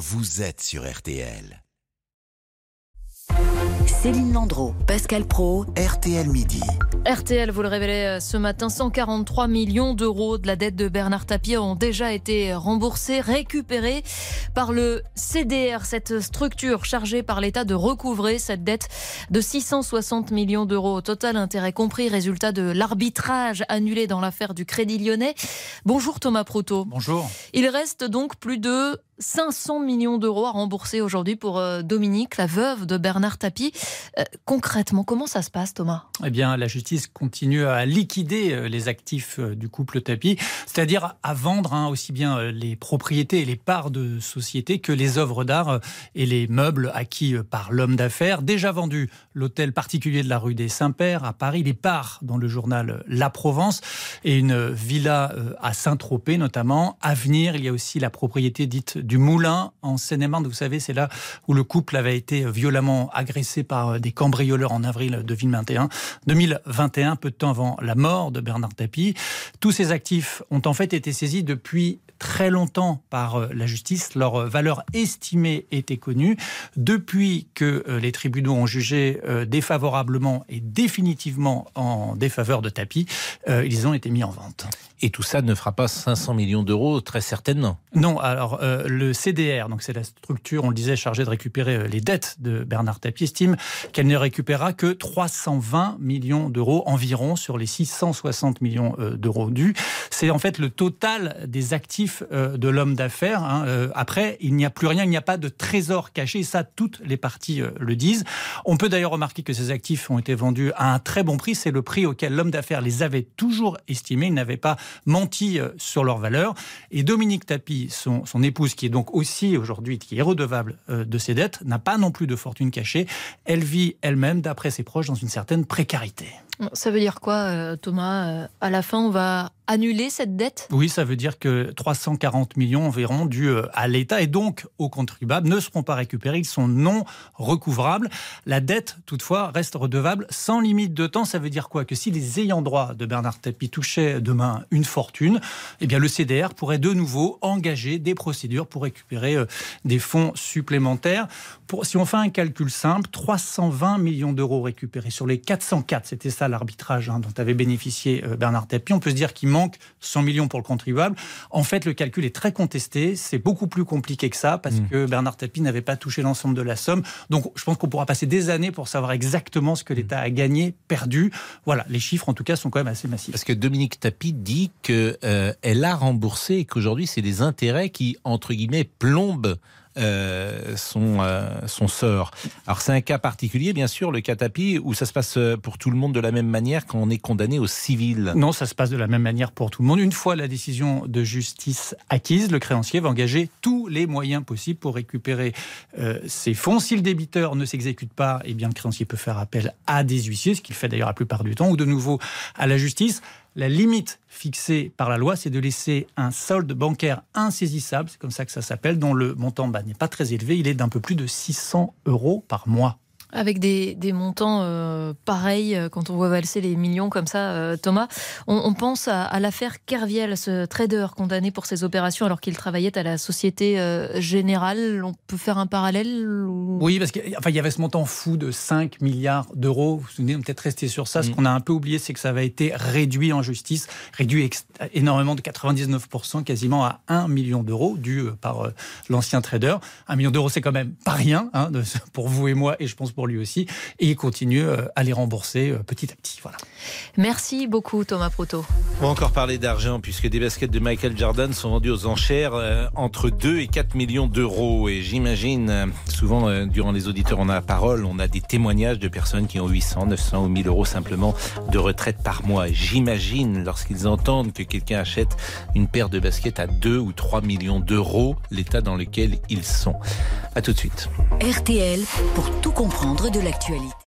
vous êtes sur RTL. Céline Landreau, Pascal Pro, RTL Midi. RTL, vous le révélez ce matin, 143 millions d'euros de la dette de Bernard Tapie ont déjà été remboursés, récupérés par le CDR, cette structure chargée par l'État de recouvrer cette dette de 660 millions d'euros au total, intérêt compris, résultat de l'arbitrage annulé dans l'affaire du Crédit Lyonnais. Bonjour Thomas Proto. Bonjour. Il reste donc plus de 500 millions d'euros à rembourser aujourd'hui pour euh, Dominique, la veuve de Bernard Tapie. Euh, concrètement, comment ça se passe, Thomas? Eh bien, la justice continue à liquider euh, les actifs du couple Tapie, c'est-à-dire à vendre hein, aussi bien les propriétés et les parts de société que les œuvres d'art et les meubles acquis par l'homme d'affaires. Déjà vendu l'hôtel particulier de la rue des Saints-Pères à Paris, les parts dans le journal La Provence et une villa à Saint-Tropez notamment. À venir, il y a aussi la propriété dite du Moulin en Seine-et-Marne. Vous savez, c'est là où le couple avait été violemment agressé par euh, des cambrioleurs en avril 2021. 2021, peu de temps avant la mort de Bernard Tapie. Tous ces actifs ont en fait été saisis depuis très longtemps par euh, la justice. Leur euh, valeur estimée était connue. Depuis que les tribunaux ont jugé défavorablement et définitivement en défaveur de Tapie, ils ont été mis en vente. Et tout ça ne fera pas 500 millions d'euros, très certainement. Non, alors le CDR, donc c'est la structure, on le disait, chargée de récupérer euh, les dettes de Bernard Tapie, estime qu'elle ne récupérera que 320 millions d'euros environ sur les 660 millions euh, d'euros dus. C'est en fait le total des actifs euh, de l'homme d'affaires. Hein. Après, il n'y a plus rien, il n'y a pas de trésor caché, ça toutes les parties le disent. On peut d'ailleurs remarquer que ces actifs ont été vendus à un très bon prix, c'est le prix auquel l'homme d'affaires les avait toujours estimés, il n'avait pas menti sur leur valeur. Et Dominique Tapie, son, son épouse, qui est donc aussi aujourd'hui, qui est redevable euh, de ses dettes, n'a pas non plus de fortune cachée. Elle vit elle-même, d'après ses proches, dans une certaine précarité. Ça veut dire quoi, euh, Thomas euh, À la fin, on va annuler cette dette? Oui, ça veut dire que 340 millions environ dus euh, à l'État et donc aux contribuables ne seront pas récupérés, ils sont non recouvrables. La dette, toutefois, reste redevable sans limite de temps. Ça veut dire quoi? Que si les ayants droit de Bernard Tapie touchaient demain une fortune, eh bien le CDR pourrait de nouveau engager des procédures pour récupérer des fonds supplémentaires. Si on fait un calcul simple, 320 millions d'euros récupérés sur les 404, c'était ça l'arbitrage hein, dont avait bénéficié euh, Bernard Tapie. On peut se dire qu'il manque 100 millions pour le contribuable. En fait, le calcul est très contesté. C'est beaucoup plus compliqué que ça parce mmh. que Bernard Tapie n'avait pas touché l'ensemble de la somme. Donc, je pense qu'on pourra passer des années pour savoir exactement ce que l'État a gagné, perdu. Voilà, les chiffres, en tout cas, sont quand même assez massifs. Parce que Dominique Tapie dit qu'elle euh, a remboursé et qu'aujourd'hui, c'est des intérêts qui, entre guillemets, plombent euh, son, euh, son sort. Alors c'est un cas particulier, bien sûr, le cas tapis, où ça se passe euh, pour tout le monde de la même manière quand on est condamné au civil. Non, ça se passe de la même manière pour tout le monde. Une fois la décision de justice acquise, le créancier va engager tous les moyens possibles pour récupérer ses fonds. Si le débiteur ne s'exécute pas, eh bien le créancier peut faire appel à des huissiers, ce qu'il fait d'ailleurs la plupart du temps, ou de nouveau à la justice. La limite fixée par la loi, c'est de laisser un solde bancaire insaisissable, c'est comme ça que ça s'appelle, dont le montant bah, n'est pas très élevé, il est d'un peu plus de 600 euros par mois. Avec des, montants euh, pareils, euh, quand on voit valser les millions comme ça, euh, Thomas, on, pense à, l'affaire Kerviel, ce trader condamné pour ses opérations alors qu'il travaillait à la Société Générale. On peut faire un parallèle Oui, parce qu'il enfin, y avait ce montant fou de 5 milliards d'euros. Vous vous souvenez, on peut-être rester sur ça. Ce mm. qu'on a un peu oublié, c'est que ça avait été réduit en justice, réduit énormément de 99%, quasiment à 1 million d'euros, dû par l'ancien trader. 1 million d'euros, c'est quand même pas rien hein, pour vous et moi, et je pense pour lui aussi. Et il continue euh, à les rembourser euh, petit à petit. Voilà. Merci beaucoup Thomas Proto. On va encore parler d'argent puisque des baskets de Michael Jordan sont vendues aux enchères euh, entre 2 et 4 millions d'euros. Et j'imagine, souvent durant les auditeurs on a la parole, on a des témoignages de personnes qui ont 800, 900 ou 1000 euros simplement de retraite par mois. J'imagine lorsqu'ils entendent que quelqu'un achète une paire de baskets à 2 ou 3 millions d'euros, l'état dans lequel ils sont. A tout de suite. RTL pour tout comprendre de l'actualité.